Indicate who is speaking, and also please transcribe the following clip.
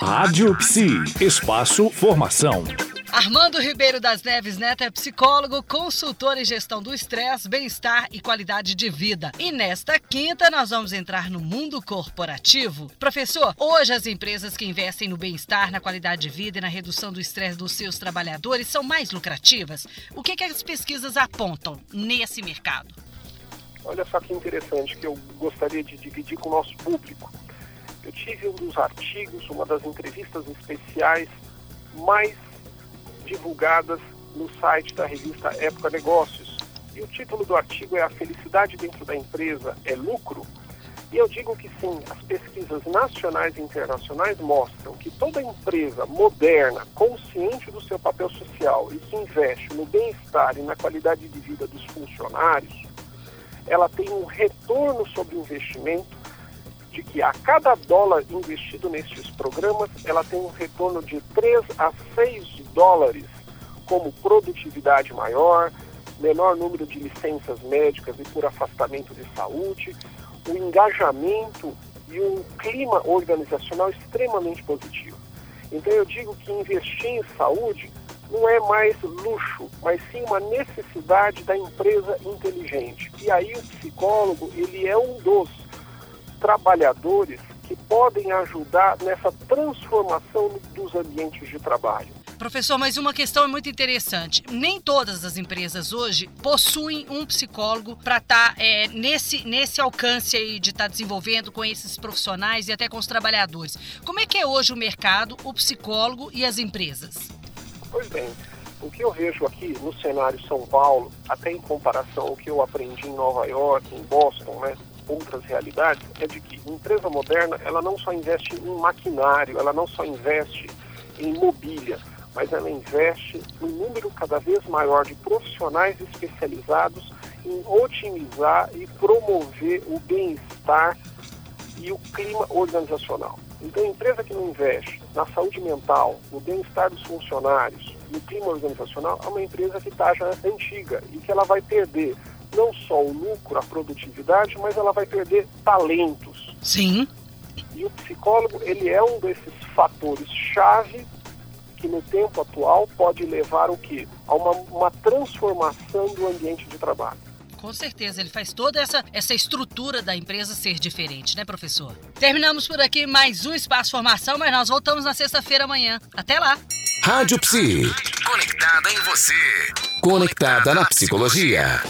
Speaker 1: Rádio Psi, espaço formação.
Speaker 2: Armando Ribeiro das Neves Neto é psicólogo, consultor em gestão do estresse, bem-estar e qualidade de vida. E nesta quinta nós vamos entrar no mundo corporativo. Professor, hoje as empresas que investem no bem-estar, na qualidade de vida e na redução do estresse dos seus trabalhadores são mais lucrativas? O que, que as pesquisas apontam nesse mercado?
Speaker 3: Olha só que interessante que eu gostaria de dividir com o nosso público. Eu tive um dos artigos, uma das entrevistas especiais mais divulgadas no site da revista Época Negócios. E o título do artigo é A Felicidade Dentro da Empresa é Lucro? E eu digo que sim, as pesquisas nacionais e internacionais mostram que toda empresa moderna, consciente do seu papel social e que investe no bem-estar e na qualidade de vida dos funcionários, ela tem um retorno sobre o investimento de que a cada dólar investido nestes programas, ela tem um retorno de 3 a 6 dólares, como produtividade maior, menor número de licenças médicas e por afastamento de saúde, o engajamento e um clima organizacional extremamente positivo. Então eu digo que investir em saúde não é mais luxo, mas sim uma necessidade da empresa inteligente. E aí o psicólogo, ele é um dos trabalhadores que podem ajudar nessa transformação dos ambientes de trabalho.
Speaker 2: Professor, mas uma questão é muito interessante. Nem todas as empresas hoje possuem um psicólogo para estar tá, é, nesse, nesse alcance aí de estar tá desenvolvendo com esses profissionais e até com os trabalhadores. Como é que é hoje o mercado, o psicólogo e as empresas?
Speaker 3: Pois bem, o que eu vejo aqui no cenário São Paulo, até em comparação ao que eu aprendi em Nova York, em Boston, né, outras realidades, é de que empresa moderna ela não só investe em maquinário, ela não só investe em mobília, mas ela investe num número cada vez maior de profissionais especializados em otimizar e promover o bem-estar e o clima organizacional. Então, a empresa que não investe na saúde mental, no bem-estar dos funcionários, no clima organizacional, é uma empresa que está já antiga e que ela vai perder não só o lucro, a produtividade, mas ela vai perder talentos.
Speaker 2: Sim.
Speaker 3: E o psicólogo, ele é um desses fatores chave que no tempo atual pode levar o quê? A uma, uma transformação do ambiente de trabalho.
Speaker 2: Com certeza, ele faz toda essa, essa estrutura da empresa ser diferente, né, professor? Terminamos por aqui mais um Espaço Formação, mas nós voltamos na sexta-feira amanhã. Até lá!
Speaker 1: Rádio Psi. Conectada em você. Conectada na psicologia.